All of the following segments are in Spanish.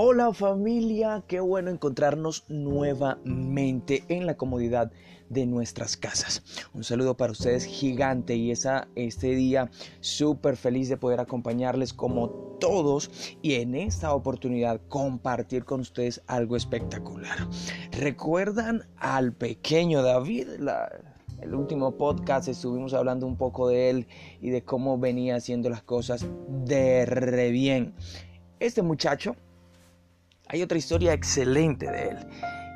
Hola familia, qué bueno encontrarnos nuevamente en la comodidad de nuestras casas. Un saludo para ustedes gigante y esa, este día súper feliz de poder acompañarles como todos y en esta oportunidad compartir con ustedes algo espectacular. ¿Recuerdan al pequeño David? el último podcast estuvimos hablando un poco de él y de cómo venía haciendo las cosas de re bien. Este muchacho hay otra historia excelente de él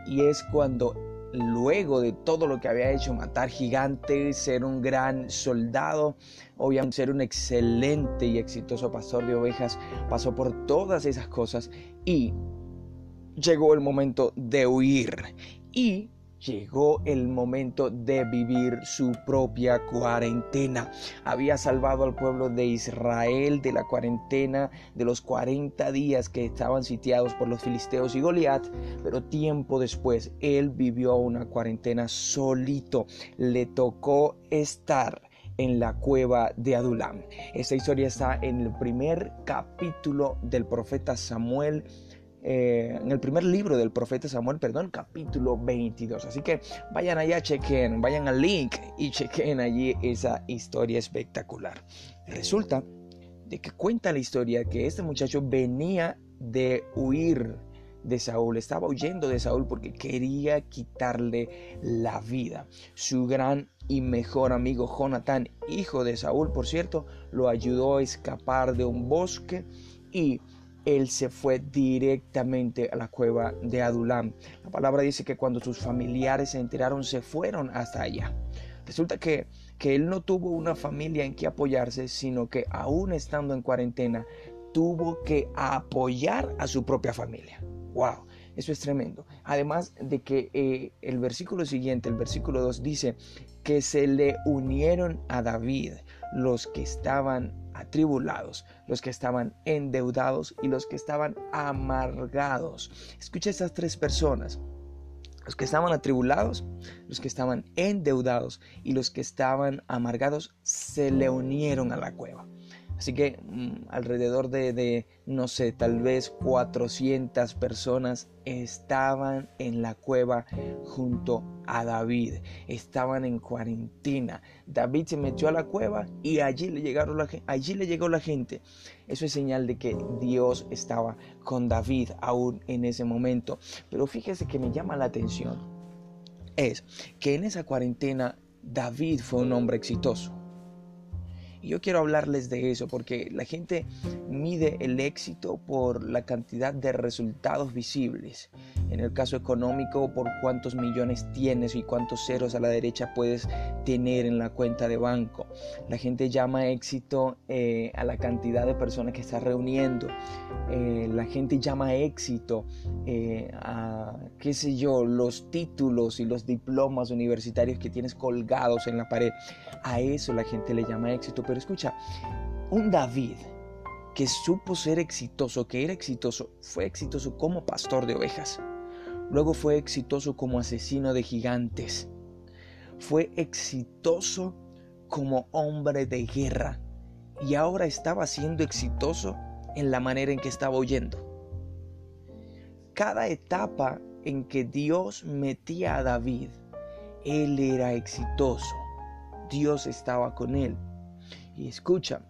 y es cuando luego de todo lo que había hecho, matar gigantes, ser un gran soldado, obviamente ser un excelente y exitoso pastor de ovejas, pasó por todas esas cosas y llegó el momento de huir. Y llegó el momento de vivir su propia cuarentena. Había salvado al pueblo de Israel de la cuarentena de los 40 días que estaban sitiados por los filisteos y Goliat, pero tiempo después él vivió una cuarentena solito. Le tocó estar en la cueva de Adulam. Esta historia está en el primer capítulo del profeta Samuel eh, en el primer libro del profeta Samuel, perdón, capítulo 22. Así que vayan allá, chequen, vayan al link y chequen allí esa historia espectacular. Resulta de que cuenta la historia que este muchacho venía de huir de Saúl, estaba huyendo de Saúl porque quería quitarle la vida. Su gran y mejor amigo Jonatán, hijo de Saúl, por cierto, lo ayudó a escapar de un bosque y él se fue directamente a la cueva de Adulam. La palabra dice que cuando sus familiares se enteraron, se fueron hasta allá. Resulta que, que él no tuvo una familia en que apoyarse, sino que aún estando en cuarentena, tuvo que apoyar a su propia familia. ¡Wow! Eso es tremendo. Además de que eh, el versículo siguiente, el versículo 2, dice que se le unieron a David los que estaban atribulados, los que estaban endeudados y los que estaban amargados. Escucha estas tres personas. Los que estaban atribulados, los que estaban endeudados y los que estaban amargados se le unieron a la cueva. Así que mm, alrededor de, no sé, tal vez 400 personas estaban en la cueva junto a David. Estaban en cuarentena. David se metió a la cueva y allí le, llegaron allí le llegó la gente. Eso es señal de que Dios estaba con David aún en ese momento. Pero fíjese que me llama la atención. Es que en esa cuarentena David fue un hombre exitoso. Y yo quiero hablarles de eso porque la gente mide el éxito por la cantidad de resultados visibles. En el caso económico, por cuántos millones tienes y cuántos ceros a la derecha puedes tener en la cuenta de banco. La gente llama éxito eh, a la cantidad de personas que estás reuniendo. Eh, la gente llama éxito eh, a, qué sé yo, los títulos y los diplomas universitarios que tienes colgados en la pared. A eso la gente le llama éxito. Escucha, un David que supo ser exitoso, que era exitoso, fue exitoso como pastor de ovejas. Luego fue exitoso como asesino de gigantes. Fue exitoso como hombre de guerra. Y ahora estaba siendo exitoso en la manera en que estaba huyendo. Cada etapa en que Dios metía a David, él era exitoso. Dios estaba con él. Y escucha,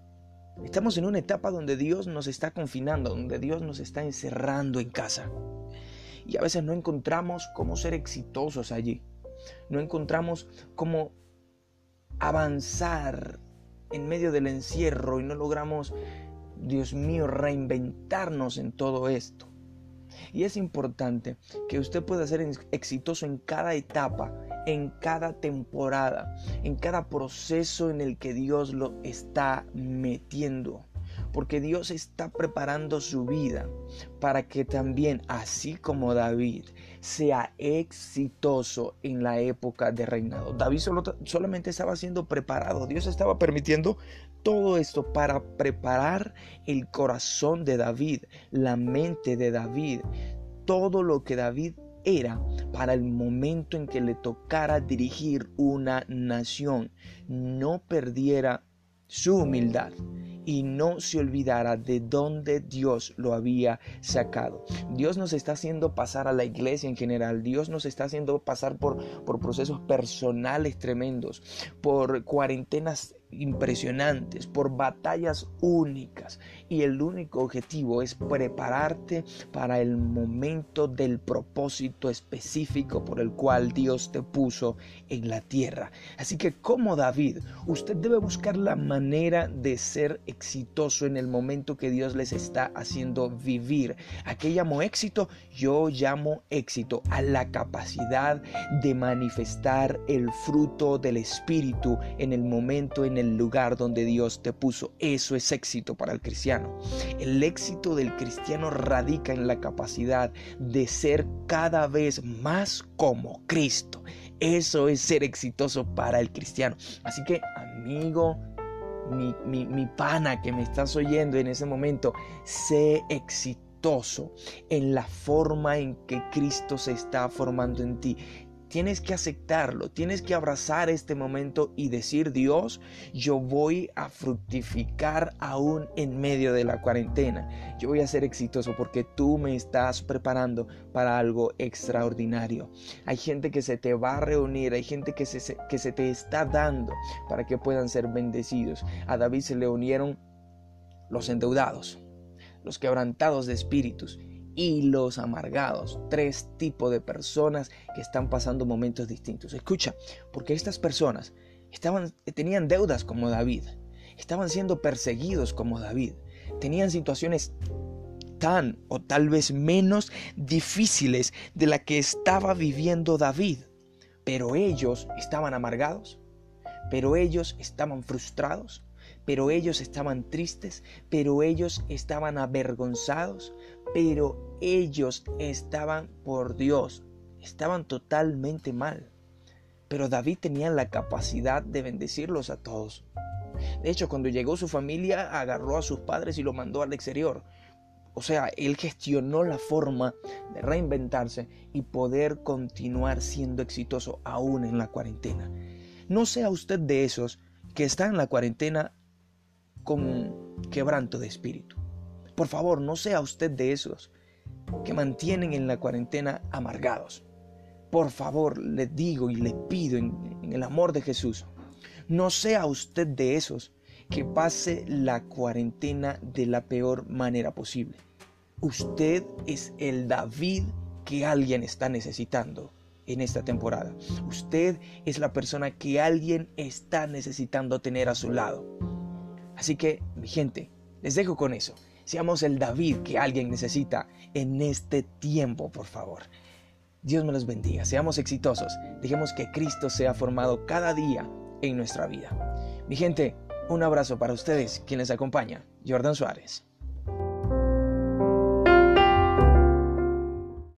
estamos en una etapa donde Dios nos está confinando, donde Dios nos está encerrando en casa. Y a veces no encontramos cómo ser exitosos allí. No encontramos cómo avanzar en medio del encierro y no logramos, Dios mío, reinventarnos en todo esto. Y es importante que usted pueda ser exitoso en cada etapa, en cada temporada, en cada proceso en el que Dios lo está metiendo. Porque Dios está preparando su vida para que también, así como David, sea exitoso en la época de reinado. David solamente estaba siendo preparado. Dios estaba permitiendo todo esto para preparar el corazón de David, la mente de David, todo lo que David era para el momento en que le tocara dirigir una nación, no perdiera su humildad y no se olvidara de dónde Dios lo había sacado. Dios nos está haciendo pasar a la iglesia en general, Dios nos está haciendo pasar por, por procesos personales tremendos, por cuarentenas impresionantes, por batallas únicas. Y el único objetivo es prepararte para el momento del propósito específico por el cual Dios te puso en la tierra. Así que como David, usted debe buscar la manera de ser exitoso en el momento que Dios les está haciendo vivir. ¿A qué llamo éxito? Yo llamo éxito a la capacidad de manifestar el fruto del Espíritu en el momento en el lugar donde Dios te puso. Eso es éxito para el cristiano. El éxito del cristiano radica en la capacidad de ser cada vez más como Cristo. Eso es ser exitoso para el cristiano. Así que, amigo, mi, mi, pana que me estás oyendo en ese momento, sé exitoso en la forma en que Cristo se está formando en ti. Tienes que aceptarlo, tienes que abrazar este momento y decir, Dios, yo voy a fructificar aún en medio de la cuarentena. Yo voy a ser exitoso porque tú me estás preparando para algo extraordinario. Hay gente que se te va a reunir, hay gente que se, que se te está dando para que puedan ser bendecidos. A David se le unieron los endeudados, los quebrantados de espíritus y los amargados. Tres tipos de personas que están pasando momentos distintos. Escucha, porque estas personas estaban, tenían deudas como David, estaban siendo perseguidos como David, tenían situaciones tan o tal vez menos difíciles de la que estaba viviendo David. Pero ellos estaban amargados, pero ellos estaban frustrados, pero ellos estaban tristes, pero ellos estaban avergonzados, pero ellos estaban por Dios, estaban totalmente mal. Pero David tenía la capacidad de bendecirlos a todos. De hecho, cuando llegó su familia, agarró a sus padres y lo mandó al exterior. O sea, él gestionó la forma de reinventarse y poder continuar siendo exitoso aún en la cuarentena. No sea usted de esos que están en la cuarentena con quebranto de espíritu. Por favor, no sea usted de esos que mantienen en la cuarentena amargados. Por favor, le digo y le pido en, en, el amor de Jesús, no sea usted de esos que pase la cuarentena de la peor manera posible. Usted es el David que alguien está necesitando en esta temporada. Usted es la persona que alguien está necesitando tener a su lado. Así que, mi gente, les dejo con eso. Seamos el David que alguien necesita en este tiempo, por favor. Dios me los bendiga. Seamos exitosos. Dejemos que Cristo sea formado cada día en nuestra vida. Mi gente, un abrazo para ustedes, quien les acompaña, Jordan Suárez.